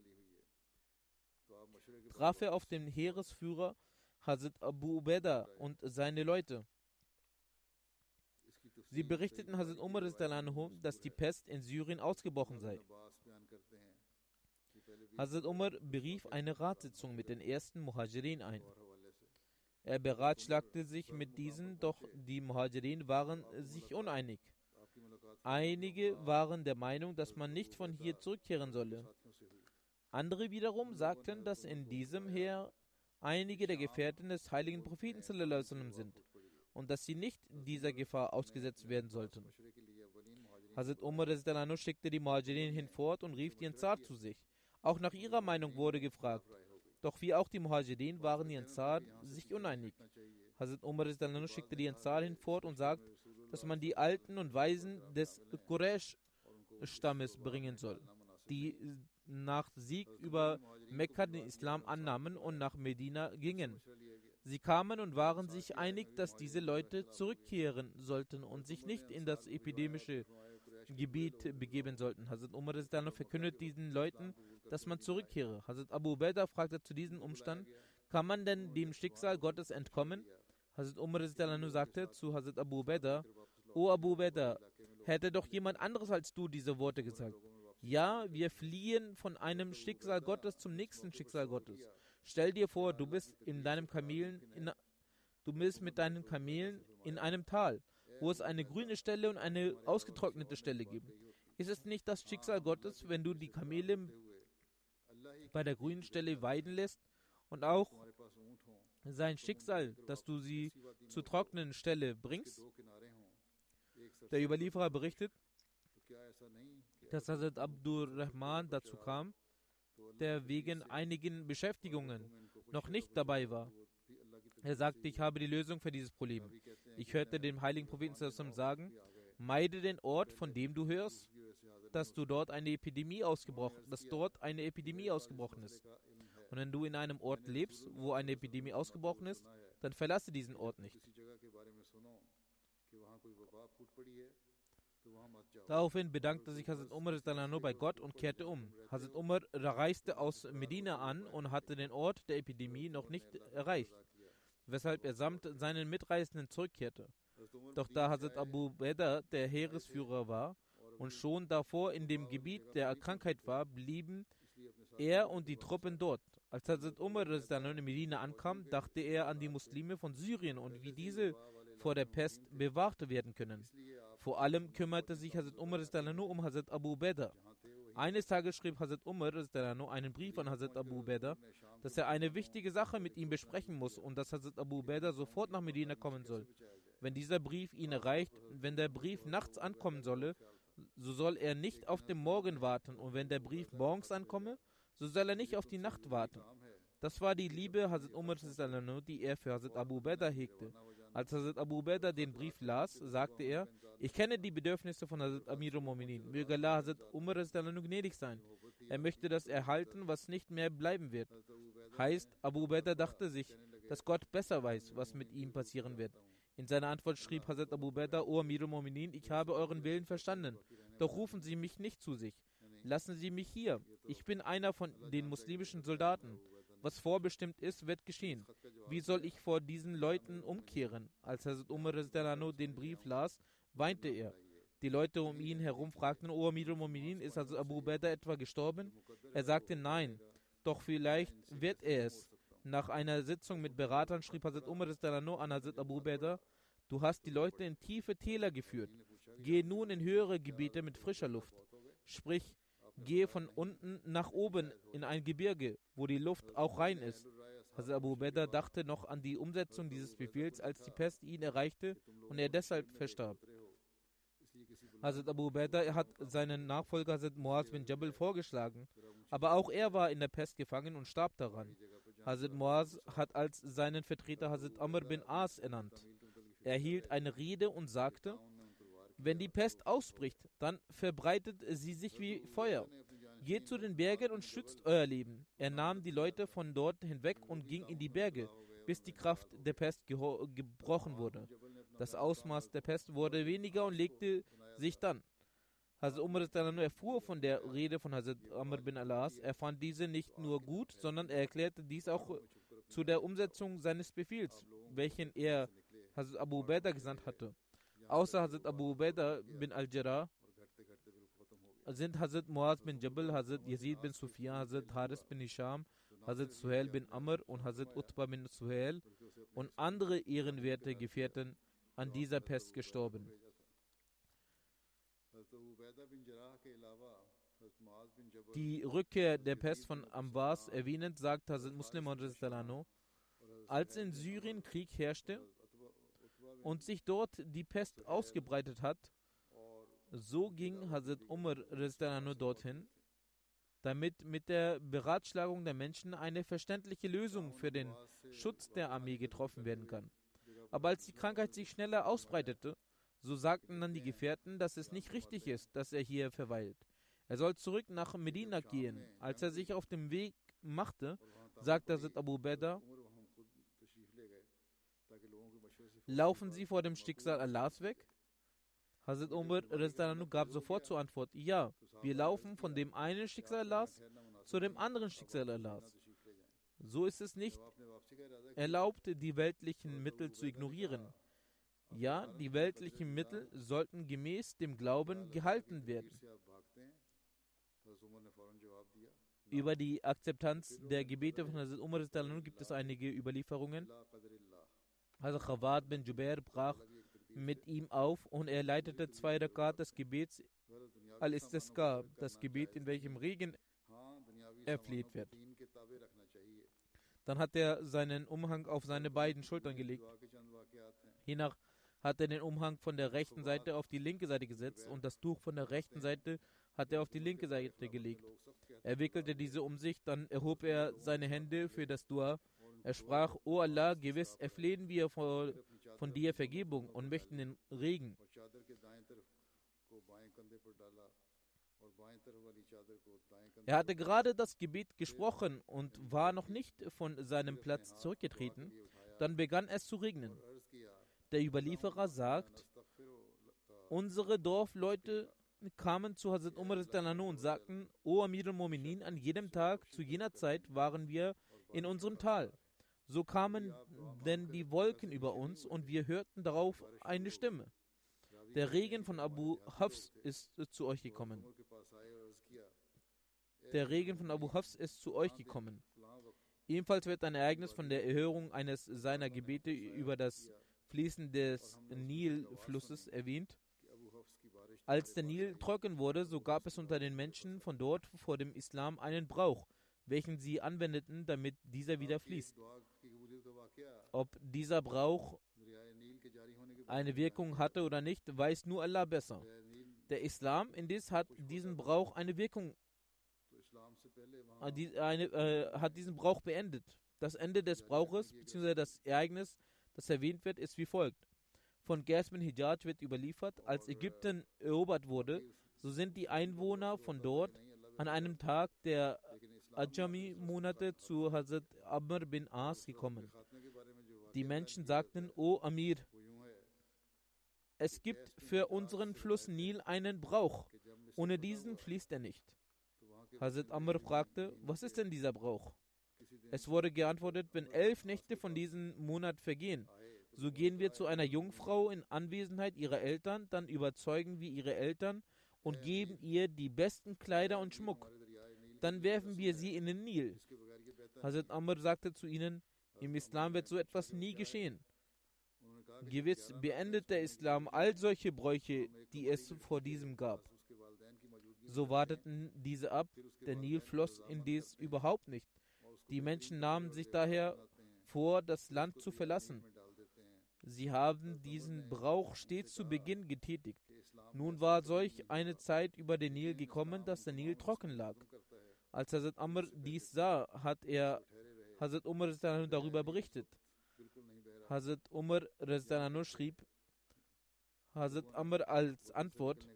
traf er auf den Heeresführer Hazrat Abu Ubeda und seine Leute. Sie berichteten Hazrat Umar, dass die Pest in Syrien ausgebrochen sei. Hazrat Umar berief eine Ratssitzung mit den ersten Muhajirin ein. Er beratschlagte sich mit diesen, doch die Muhajirin waren sich uneinig. Einige waren der Meinung, dass man nicht von hier zurückkehren solle. Andere wiederum sagten, dass in diesem Heer einige der Gefährten des heiligen Propheten sind und dass sie nicht dieser Gefahr ausgesetzt werden sollten. Hazrat Umar schickte die Muhajirin hinfort und rief den Zar zu sich. Auch nach ihrer Meinung wurde gefragt. Doch wie auch die Muhajirin waren die Ansar sich uneinig. Hazrat Umar schickte die Ansar hinfort und sagt, dass man die Alten und Weisen des Quraysh-Stammes bringen soll, die nach Sieg über Mekka den Islam annahmen und nach Medina gingen. Sie kamen und waren sich einig, dass diese Leute zurückkehren sollten und sich nicht in das epidemische Gebiet begeben sollten. Hazrat Umar verkündet diesen Leuten, dass man zurückkehre. Hazrat Abu Ubaidah fragte zu diesem Umstand, kann man denn dem Schicksal Gottes entkommen? Hazrat Umar sagte zu Hazrat Abu Ubaidah, O Abu Ubaidah, hätte doch jemand anderes als du diese Worte gesagt. Ja, wir fliehen von einem Schicksal Gottes zum nächsten Schicksal Gottes. Stell dir vor, du bist in deinem Kamelen, in, du bist mit deinen Kamelen in einem Tal, wo es eine grüne Stelle und eine ausgetrocknete Stelle gibt. Ist es nicht das Schicksal Gottes, wenn du die Kamele bei der grünen Stelle weiden lässt und auch sein Schicksal, dass du sie zur trockenen Stelle bringst? Der Überlieferer berichtet, dass Hazrat Abdur Rahman dazu kam, der wegen einigen Beschäftigungen noch nicht dabei war. Er sagte, ich habe die Lösung für dieses Problem. Ich hörte den heiligen Propheten sagen, meide den Ort, von dem du hörst, dass du dort eine Epidemie ausgebrochen, dass dort eine Epidemie ausgebrochen ist. Und wenn du in einem Ort lebst, wo eine Epidemie ausgebrochen ist, dann verlasse diesen Ort nicht. Daraufhin bedankte sich Hazrat Umar bei Gott und kehrte um. Hazrat Umar reiste aus Medina an und hatte den Ort der Epidemie noch nicht erreicht, weshalb er samt seinen Mitreisenden zurückkehrte. Doch da Hazrat Abu Beda der Heeresführer war und schon davor in dem Gebiet der Krankheit war, blieben er und die Truppen dort. Als Hazrat Umar in Medina ankam, dachte er an die Muslime von Syrien und wie diese vor der Pest bewahrt werden können. Vor allem kümmerte sich Hazrat Umar um Hazrat Abu Beda. Eines Tages schrieb Hazrat Umar einen Brief an Hazrat Abu Beda, dass er eine wichtige Sache mit ihm besprechen muss und dass Hazrat Abu Beda sofort nach Medina kommen soll. Wenn dieser Brief ihn erreicht, wenn der Brief nachts ankommen solle, so soll er nicht auf den Morgen warten und wenn der Brief morgens ankomme, so soll er nicht auf die Nacht warten. Das war die Liebe Hazrat Umar, die er für Hazrat Abu Beda hegte. Als Hazrat Abu Ubaidah den Brief las, sagte er, ich kenne die Bedürfnisse von Hazrat Amir al-Mominin. Möge Allah Hazrat Umar gnädig sein. Er möchte das erhalten, was nicht mehr bleiben wird. Heißt, Abu Ubaidah dachte sich, dass Gott besser weiß, was mit ihm passieren wird. In seiner Antwort schrieb Hazrat Abu Ubaidah, O Amir al-Mominin, ich habe euren Willen verstanden, doch rufen Sie mich nicht zu sich. Lassen Sie mich hier. Ich bin einer von den muslimischen Soldaten. Was vorbestimmt ist, wird geschehen. Wie soll ich vor diesen Leuten umkehren? Als Hazrat Umar den Brief las, weinte er. Die Leute um ihn herum fragten, O Amir al-Mu'minin, ist also Abu Ubaidah etwa gestorben? Er sagte, nein, doch vielleicht wird er es. Nach einer Sitzung mit Beratern schrieb Hazrat Umar an Hazrat Abu Ubaidah, du hast die Leute in tiefe Täler geführt. Gehe nun in höhere Gebiete mit frischer Luft. Sprich, gehe von unten nach oben in ein Gebirge, wo die Luft auch rein ist. Hazrat Abu Ubaidah dachte noch an die Umsetzung dieses Befehls, als die Pest ihn erreichte und er deshalb verstarb. Hazrat Abu Ubaidah hat seinen Nachfolger Hazrat Muaz bin Jabal vorgeschlagen, aber auch er war in der Pest gefangen und starb daran. Hazrat Muaz hat als seinen Vertreter Hazrat Amr bin As ernannt. Er hielt eine Rede und sagte, wenn die Pest ausbricht, dann verbreitet sie sich wie Feuer. Geht zu den Bergen und schützt euer Leben. Er nahm die Leute von dort hinweg und ging in die Berge, bis die Kraft der Pest gebrochen wurde. Das Ausmaß der Pest wurde weniger und legte sich dann. Hazrat Umar erfuhr von der Rede von Hazrat Amr bin Alas. Er fand diese nicht nur gut, sondern er erklärte dies auch zu der Umsetzung seines Befehls, welchen er Hazrat Abu Ubaidah gesandt hatte. Außer Hazrat Abu Ubaidah bin Al-Jarrah sind Hazrat Muaz bin Jabal, Hazrat Yazid bin Sufyan, Hazrat Haris bin Hisham, Hazrat Suhail bin Amr und Hazrat Utbah bin Suhail und andere ehrenwerte Gefährten an dieser Pest gestorben. Die Rückkehr der Pest von Ambas erwähnend, sagt Hazrat Muslim als in Syrien Krieg herrschte und sich dort die Pest ausgebreitet hat, so ging Hazrat Umar dorthin, damit mit der Beratschlagung der Menschen eine verständliche Lösung für den Schutz der Armee getroffen werden kann. Aber als die Krankheit sich schneller ausbreitete, so sagten dann die Gefährten, dass es nicht richtig ist, dass er hier verweilt. Er soll zurück nach Medina gehen. Als er sich auf dem Weg machte, sagte Hazrat Abu Beda, laufen Sie vor dem Schicksal Allahs weg? Hazrat Umar gab sofort zur Antwort, ja, wir laufen von dem einen Schicksal Allahs zu dem anderen Schicksal Allahs. So ist es nicht erlaubt, die weltlichen Mittel zu ignorieren. Ja, die weltlichen Mittel sollten gemäß dem Glauben gehalten werden. Über die Akzeptanz der Gebete von Hazrat Umar gibt es einige Überlieferungen. Hazrat Khawad bin Jubair brach mit ihm auf und er leitete zwei Rakat des Gebets Al-Istisqa, das Gebet, in welchem Regen erfleht wird. Dann hat er seinen Umhang auf seine beiden Schultern gelegt. Hiernach hat er den Umhang von der rechten Seite auf die linke Seite gesetzt und das Tuch von der rechten Seite hat er auf die linke Seite gelegt. Er wickelte diese um sich, dann erhob er seine Hände für das Dua. Er sprach, O Allah, gewiss erflehen wir von, von dir Vergebung und möchten den Regen. Er hatte gerade das Gebet gesprochen und war noch nicht von seinem Platz zurückgetreten. Dann begann es zu regnen. Der Überlieferer sagt, unsere Dorfleute kamen zu Hazrat Umar und sagten, O Amir al-Mominin, an jedem Tag zu jener Zeit waren wir in unserem Tal. So kamen denn die Wolken über uns und wir hörten darauf eine Stimme. Der Regen von Abu Hafs ist zu euch gekommen. Der Regen von Abu Hafs ist zu euch gekommen. Ebenfalls wird ein Ereignis von der Erhörung eines seiner Gebete über das Fließen des Nilflusses erwähnt. Als der Nil trocken wurde, so gab es unter den Menschen von dort vor dem Islam einen Brauch, welchen sie anwendeten, damit dieser wieder fließt. Ob dieser Brauch eine Wirkung hatte oder nicht, weiß nur Allah besser. Der Islam indes hat diesen Brauch eine Wirkung, eine, äh, hat diesen Brauch beendet. Das Ende des Brauches bzw. das Ereignis das erwähnt wird, ist wie folgt. Von Gasmin Hijaj wird überliefert, als Ägypten erobert wurde, so sind die Einwohner von dort an einem Tag der Ajami-Monate zu Hazrat Amr bin As gekommen. Die Menschen sagten, O Amir, es gibt für unseren Fluss Nil einen Brauch. Ohne diesen fließt er nicht. Hazrat Amr fragte, was ist denn dieser Brauch? Es wurde geantwortet, wenn elf Nächte von diesem Monat vergehen, so gehen wir zu einer Jungfrau in Anwesenheit ihrer Eltern, dann überzeugen wir ihre Eltern und geben ihr die besten Kleider und Schmuck. Dann werfen wir sie in den Nil. Hazrat Amr sagte zu ihnen, im Islam wird so etwas nie geschehen. Gewiss beendet der Islam all solche Bräuche, die es vor diesem gab. So warteten diese ab, der Nil floss indes überhaupt nicht. Die Menschen nahmen sich daher vor, das Land zu verlassen. Sie haben diesen Brauch stets zu Beginn getätigt. Nun war solch eine Zeit über den Nil gekommen, dass der Nil trocken lag. Als Hazrat Amr dies sah, hat er Hazrat Umar darüber berichtet. Hazrat Umar schrieb, Hazrat Amr als Antwort,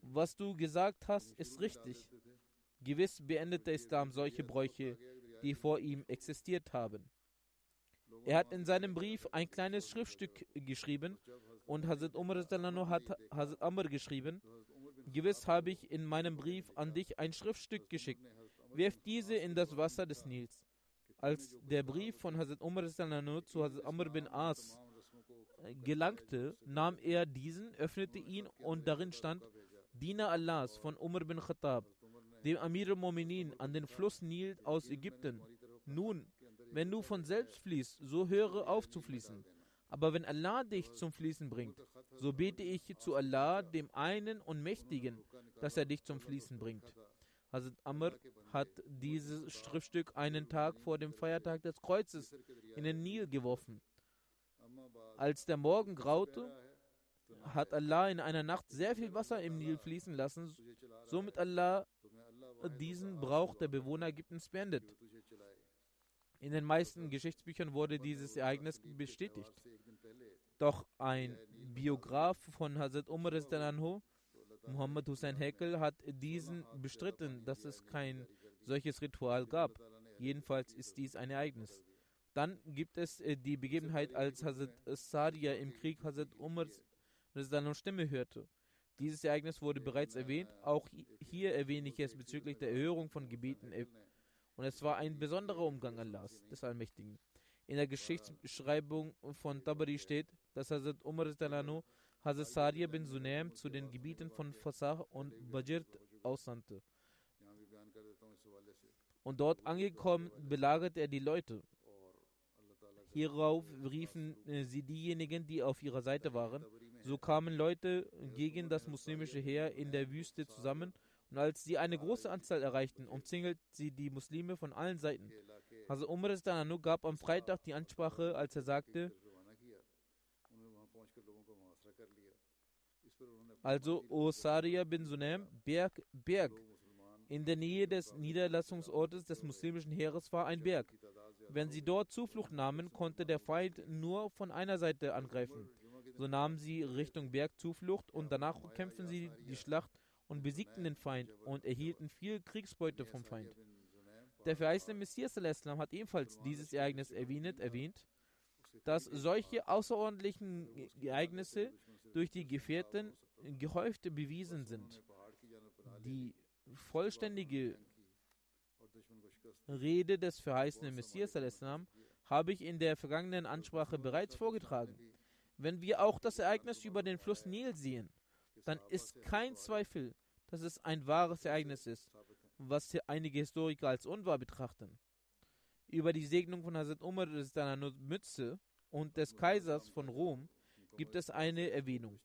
was du gesagt hast, ist richtig. Gewiss beendet der Islam solche Bräuche, die vor ihm existiert haben. Er hat in seinem Brief ein kleines Schriftstück geschrieben und Hazrat Umar hat Hazrat Amr geschrieben, gewiss habe ich in meinem Brief an dich ein Schriftstück geschickt. Wirf diese in das Wasser des Nils. Als der Brief von Hazrat Umar zu Hazrat Amr bin As gelangte, nahm er diesen, öffnete ihn und darin stand Diener Allahs von Umar bin Khattab, dem Amir al-Mominin an den Fluss Nil aus Ägypten. Nun, wenn du von selbst fließt, so höre auf zu fließen. Aber wenn Allah dich zum Fließen bringt, so bete ich zu Allah, dem einen und Mächtigen, dass er dich zum Fließen bringt. Hazrat Amr hat dieses Schriftstück einen Tag vor dem Feiertag des Kreuzes in den Nil geworfen. Als der Morgen graute, hat Allah in einer Nacht sehr viel Wasser im Nil fließen lassen, somit Allah diesen Brauch der Bewohner Ägyptens beendet. In den meisten Geschichtsbüchern wurde dieses Ereignis bestätigt. Doch ein Biograf von Hazrat Umar anhu, Muhammad Hussein Hekel, hat diesen bestritten, dass es kein solches Ritual gab. Jedenfalls ist dies ein Ereignis. Dann gibt es äh, die Begebenheit, als Hazrat Sadia im Krieg Hazrat Umars Stimme hörte. Dieses Ereignis wurde bereits erwähnt. Auch hier erwähne ich es bezüglich der Erhörung von Gebeten und es war ein besonderer Umgang Allahs, des Allmächtigen. In der Geschichtsbeschreibung von Tabari steht, dass Hazrat Umar Hazrat Sariya bin Sunaim zu den Gebieten von Fasah und Bajirt aussandte. Und dort angekommen belagerte er die Leute. Hierauf riefen äh, sie diejenigen, die auf ihrer Seite waren. So kamen Leute gegen das muslimische Heer in der Wüste zusammen und als sie eine große Anzahl erreichten, umzingelt sie die Muslime von allen Seiten. Also Umar gab am Freitag die Ansprache, als er sagte, also O Saria bin Sunem, Berg, Berg. In der Nähe des Niederlassungsortes des muslimischen Heeres war ein Berg. Wenn sie dort Zuflucht nahmen, konnte der Feind nur von einer Seite angreifen. So nahmen sie Richtung Berg Zuflucht und danach kämpften sie die Schlacht und besiegten den Feind und erhielten viel Kriegsbeute vom Feind. Der verheißene Messias hat ebenfalls dieses Ereignis erwähnt, erwähnt, dass solche außerordentlichen Ereignisse durch die Gefährten gehäuft bewiesen sind. Die vollständige Rede des verheißenen Messias habe ich in der vergangenen Ansprache bereits vorgetragen. Wenn wir auch das Ereignis über den Fluss Nil sehen, dann ist kein Zweifel, dass es ein wahres Ereignis ist, was einige Historiker als unwahr betrachten. Über die Segnung von Hazrat Umar Mütze und des Kaisers von Rom gibt es eine Erwähnung.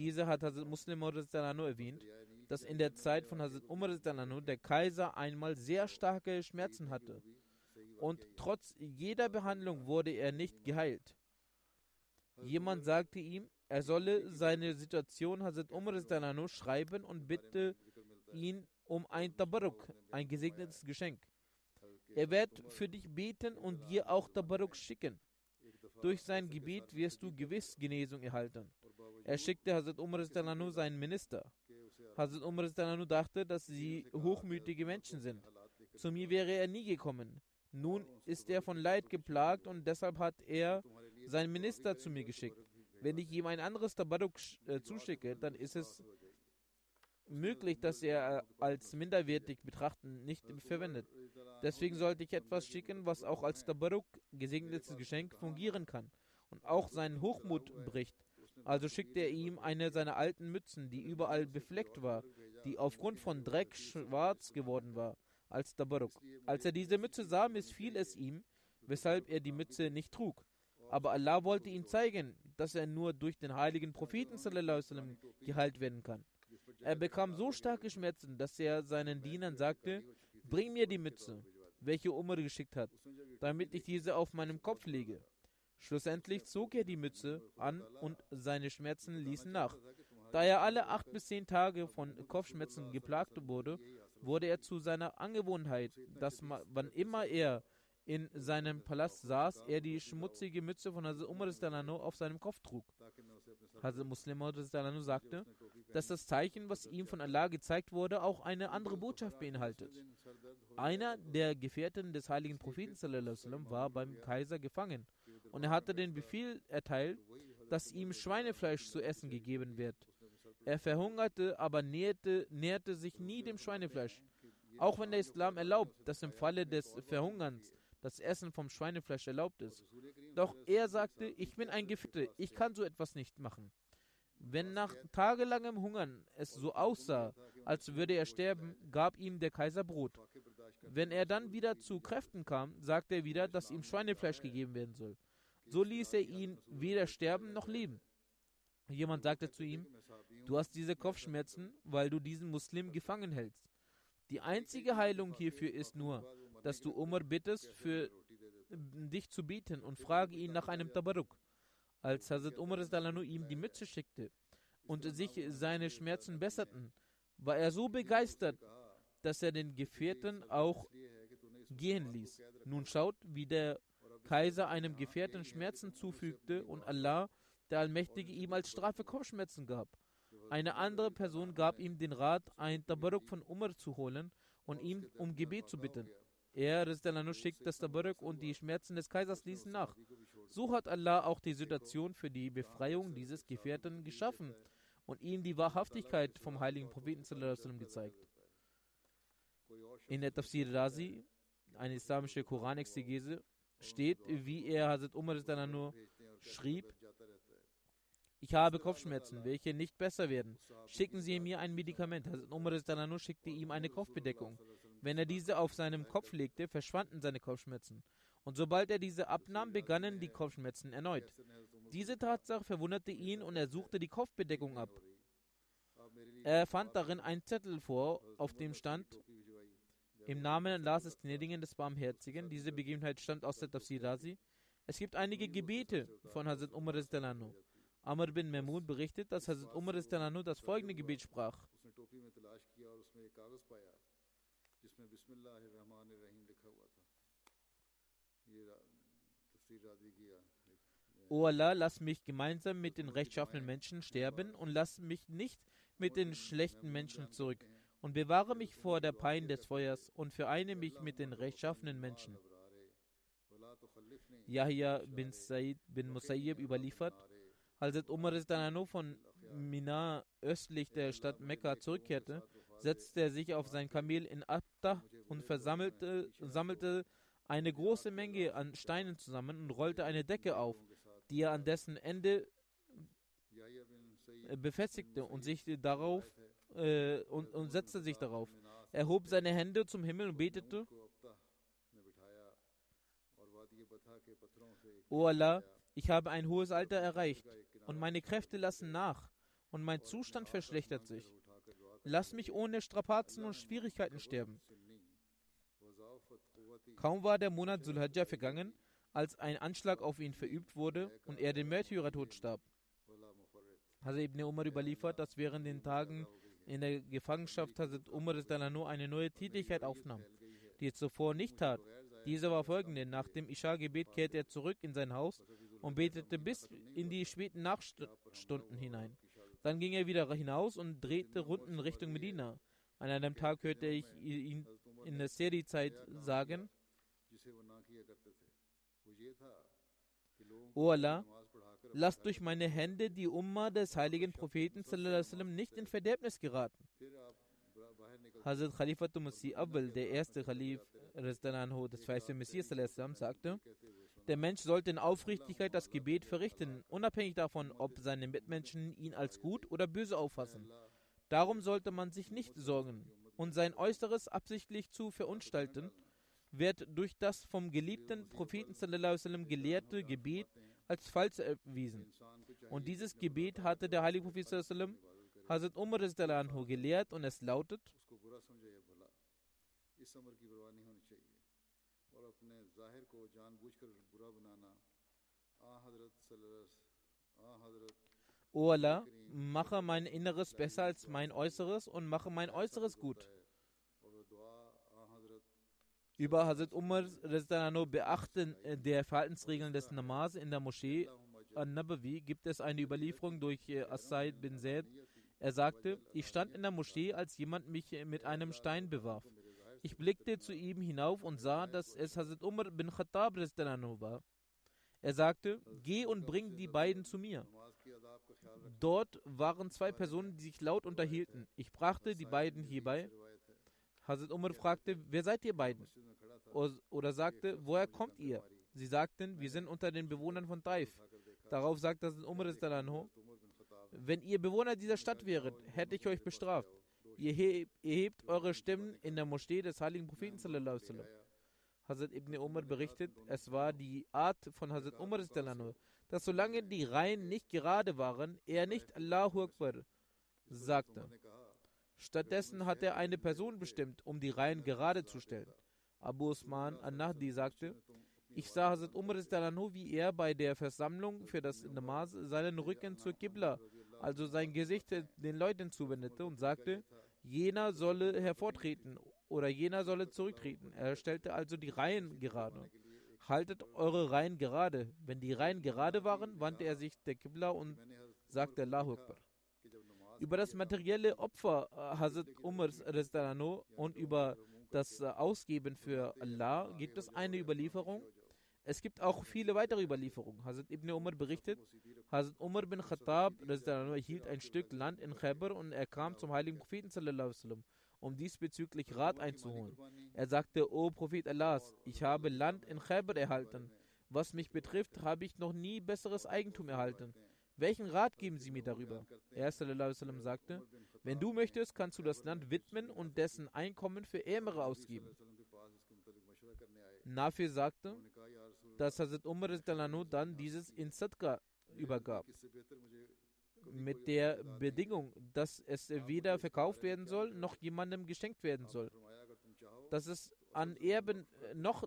Diese hat Hazrat Muslim erwähnt, dass in der Zeit von Hazrat Umar der Kaiser einmal sehr starke Schmerzen hatte und trotz jeder Behandlung wurde er nicht geheilt. Jemand sagte ihm, er solle seine Situation Hazrat Umar schreiben und bitte ihn um ein Tabaruk, ein gesegnetes Geschenk. Er wird für dich beten und dir auch Tabaruk schicken. Durch sein Gebet wirst du gewiss Genesung erhalten. Er schickte Hazrat Umar seinen Minister. Hazrat Umar dachte, dass sie hochmütige Menschen sind. Zu mir wäre er nie gekommen. Nun ist er von Leid geplagt und deshalb hat er seinen Minister zu mir geschickt. Wenn ich ihm ein anderes Tabaruk äh, zuschicke, dann ist es möglich, dass er als minderwertig betrachten nicht verwendet. Deswegen sollte ich etwas schicken, was auch als Tabaruk, gesegnetes Geschenk, fungieren kann und auch seinen Hochmut bricht. Also schickte er ihm eine seiner alten Mützen, die überall befleckt war, die aufgrund von Dreck schwarz geworden war, als Tabaruk. Als er diese Mütze sah, missfiel es ihm, weshalb er die Mütze nicht trug. Aber Allah wollte ihm zeigen, dass er nur durch den heiligen Propheten sallam, geheilt werden kann. Er bekam so starke Schmerzen, dass er seinen Dienern sagte, bring mir die Mütze, welche Umar geschickt hat, damit ich diese auf meinem Kopf lege. Schlussendlich zog er die Mütze an und seine Schmerzen ließen nach. Da er alle acht bis zehn Tage von Kopfschmerzen geplagt wurde, wurde er zu seiner Angewohnheit, dass man, wann immer er in seinem Palast saß, er die schmutzige Mütze von Hazrat Umar Dalano auf seinem Kopf trug. Hazrat Muslim Dalano sagte, dass das Zeichen, was ihm von Allah gezeigt wurde, auch eine andere Botschaft beinhaltet. Einer der Gefährten des heiligen Propheten war beim Kaiser gefangen und er hatte den Befehl erteilt, dass ihm Schweinefleisch zu essen gegeben wird. Er verhungerte, aber näherte, näherte sich nie dem Schweinefleisch. Auch wenn der Islam erlaubt, dass im Falle des Verhungerns das Essen vom Schweinefleisch erlaubt ist. Doch er sagte, ich bin ein Gefährte, ich kann so etwas nicht machen. Wenn nach tagelangem Hungern es so aussah, als würde er sterben, gab ihm der Kaiser Brot. Wenn er dann wieder zu Kräften kam, sagte er wieder, dass ihm Schweinefleisch gegeben werden soll. So ließ er ihn weder sterben noch leben. Jemand sagte zu ihm, du hast diese Kopfschmerzen, weil du diesen Muslim gefangen hältst. Die einzige Heilung hierfür ist nur, dass du Umar bittest, für dich zu beten und frage ihn nach einem Tabaruk. Als Hazrat Umar ihm die Mütze schickte und sich seine Schmerzen besserten, war er so begeistert, dass er den Gefährten auch gehen ließ. Nun schaut, wie der Kaiser einem Gefährten Schmerzen zufügte und Allah, der Allmächtige, ihm als Strafe Kopfschmerzen gab. Eine andere Person gab ihm den Rat, ein Tabaruk von Umar zu holen und ihm um Gebet zu bitten. Er, Rizdelanu, schickt das Tabaruk und die Schmerzen des Kaisers ließen nach. So hat Allah auch die Situation für die Befreiung dieses Gefährten geschaffen und ihm die Wahrhaftigkeit vom heiligen Propheten gezeigt. In der Tafsir Razi, eine islamische Koranexegese, steht, wie er Hazrat Umar nur schrieb, ich habe Kopfschmerzen, welche nicht besser werden. Schicken Sie mir ein Medikament. Hazrat Umar nur schickte ihm eine Kopfbedeckung. Wenn er diese auf seinem Kopf legte, verschwanden seine Kopfschmerzen. Und sobald er diese abnahm, begannen die Kopfschmerzen erneut. Diese Tatsache verwunderte ihn und er suchte die Kopfbedeckung ab. Er fand darin einen Zettel vor, auf dem stand, im Namen Allahs des Gnädigen des Barmherzigen. Diese Begebenheit stammt aus der Tafsir Razi. Es gibt einige Gebete von Hazrat Umar Estelano. Amr bin Mahmud berichtet, dass Hazrat Umar Estelano das folgende Gebet sprach. O Allah, lass mich gemeinsam mit den rechtschaffenen Menschen sterben und lass mich nicht mit den schlechten Menschen zurück und bewahre mich vor der Pein des Feuers und vereine mich mit den rechtschaffenen Menschen. Yahya bin Said bin Musayyib überliefert, als Umar Danano von Mina östlich der Stadt Mekka zurückkehrte, setzte er sich auf sein Kamel in Abtah und versammelte sammelte eine große Menge an Steinen zusammen und rollte eine Decke auf, die er an dessen Ende befestigte und sich darauf äh, und, und setzte sich darauf. Er hob seine Hände zum Himmel und betete. O Allah, ich habe ein hohes Alter erreicht und meine Kräfte lassen nach und mein Zustand verschlechtert sich. Lass mich ohne Strapazen und Schwierigkeiten sterben. Kaum war der Monat Sulhajjah vergangen, als ein Anschlag auf ihn verübt wurde und er den Märtyrertod starb. Hazrat Ibn Umar überliefert, dass während den Tagen in der Gefangenschaft Hazrat Umar nur eine neue Tätigkeit aufnahm, die er zuvor nicht tat. Diese war folgende: Nach dem Isha-Gebet kehrte er zurück in sein Haus und betete bis in die späten Nachtstunden hinein. Dann ging er wieder hinaus und drehte Runden Richtung Medina. An einem Tag hörte ich ihn in der Seri-Zeit sagen: O Allah, Lasst durch meine Hände die Umma des heiligen Propheten nicht in Verderbnis geraten. Hazrat Khalifatul Masih Awal, der erste Khalif des verheißenen Messias, sagte, der Mensch sollte in Aufrichtigkeit das Gebet verrichten, unabhängig davon, ob seine Mitmenschen ihn als gut oder böse auffassen. Darum sollte man sich nicht sorgen und sein Äußeres absichtlich zu verunstalten, wird durch das vom geliebten Propheten gelehrte Gebet als falsch erwiesen. Und dieses Gebet hatte der heilige Prophet Hazrat Umar anhu gelehrt und es lautet O Allah, mache mein Inneres besser als mein Äußeres und mache mein Äußeres gut. Über Hazrat Umar beachten äh, der Verhaltensregeln des Namaz in der Moschee an-Nabawi gibt es eine Überlieferung durch äh, As-Said bin Zaid. Er sagte, ich stand in der Moschee, als jemand mich äh, mit einem Stein bewarf. Ich blickte zu ihm hinauf und sah, dass es Hazrat Umar bin Khattab war. Er sagte, geh und bring die beiden zu mir. Dort waren zwei Personen, die sich laut unterhielten. Ich brachte die beiden hierbei. Hazrat Umar fragte, wer seid ihr beiden? Oder sagte, woher kommt ihr? Sie sagten, wir sind unter den Bewohnern von Taif. Darauf sagte Hazrat Umar, wenn ihr Bewohner dieser Stadt wäret, hätte ich euch bestraft. Ihr, hebt, ihr hebt eure Stimmen in der Moschee des heiligen Propheten. Hazrat Ibn Umar berichtet, es war die Art von Hazrat Umar, dass solange die Reihen nicht gerade waren, er nicht Allahu Akbar sagte. Stattdessen hat er eine Person bestimmt, um die Reihen gerade zu stellen. Abu Usman an-Nahdi sagte, ich sah Hazrat Umar wie er bei der Versammlung für das Namaz seinen Rücken zur Qibla, also sein Gesicht den Leuten zuwendete und sagte, jener solle hervortreten oder jener solle zurücktreten. Er stellte also die Reihen gerade. Haltet eure Reihen gerade. Wenn die Reihen gerade waren, wandte er sich der Qibla und sagte Allahu Akbar. Über das materielle Opfer äh, Hazrat Umars und über das äh, Ausgeben für Allah gibt es eine Überlieferung. Es gibt auch viele weitere Überlieferungen. Hazrat Ibn Umar berichtet, Hazrat Umar bin Khattab erhielt ein Stück Land in Khaybar und er kam zum heiligen Propheten um diesbezüglich Rat einzuholen. Er sagte, O Prophet Allahs, ich habe Land in Khaybar erhalten. Was mich betrifft, habe ich noch nie besseres Eigentum erhalten. Welchen Rat geben Sie mir darüber? Er sagte, wenn du möchtest, kannst du das Land widmen und dessen Einkommen für Ärmere ausgeben. Nafi sagte, dass Hazrat Umar dann dieses in Sadqa übergab. Mit der Bedingung, dass es weder verkauft werden soll, noch jemandem geschenkt werden soll. Dass es an Erben noch,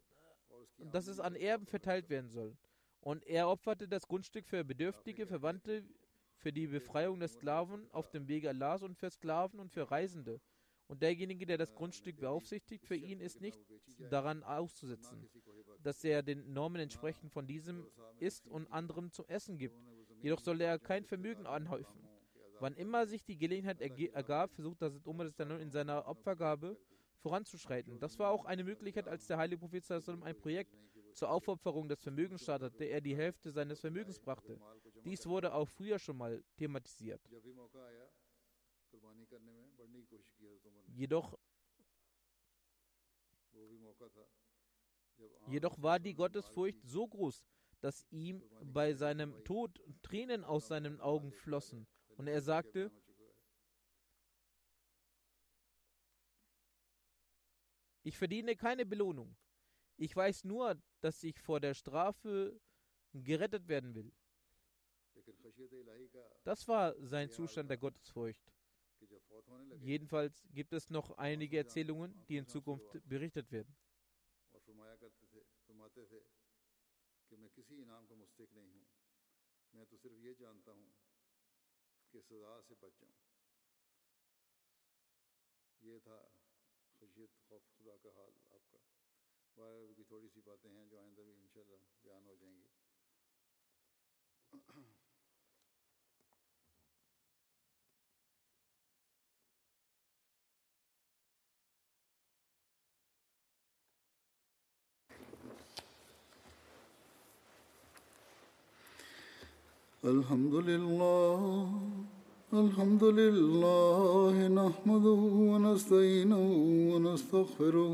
dass es an Erben verteilt werden soll. Und er opferte das Grundstück für bedürftige Verwandte, für die Befreiung der Sklaven auf dem Wege Allahs und für Sklaven und für Reisende. Und derjenige, der das Grundstück beaufsichtigt, für ihn ist nicht daran auszusetzen, dass er den Normen entsprechend von diesem isst und anderem zum Essen gibt. Jedoch soll er kein Vermögen anhäufen. Wann immer sich die Gelegenheit ergab, versucht das Umar in seiner Opfergabe voranzuschreiten. Das war auch eine Möglichkeit, als der heilige Prophet ein Projekt zur Aufopferung des Vermögens startete, er die Hälfte seines Vermögens brachte. Dies wurde auch früher schon mal thematisiert. Jedoch, jedoch war die Gottesfurcht so groß, dass ihm bei seinem Tod Tränen aus seinen Augen flossen. Und er sagte, ich verdiene keine Belohnung. Ich weiß nur, dass ich vor der Strafe gerettet werden will. Das war sein Zustand der Gottesfurcht. Jedenfalls gibt es noch einige Erzählungen, die in Zukunft berichtet werden. میں تو صرف یہ جانتا ہوں کہ سزا سے بچ جاؤں یہ تھا خشیت خوف خدا کا حال الحمد لله الحمد لله نحمده ونستعينه ونستغفره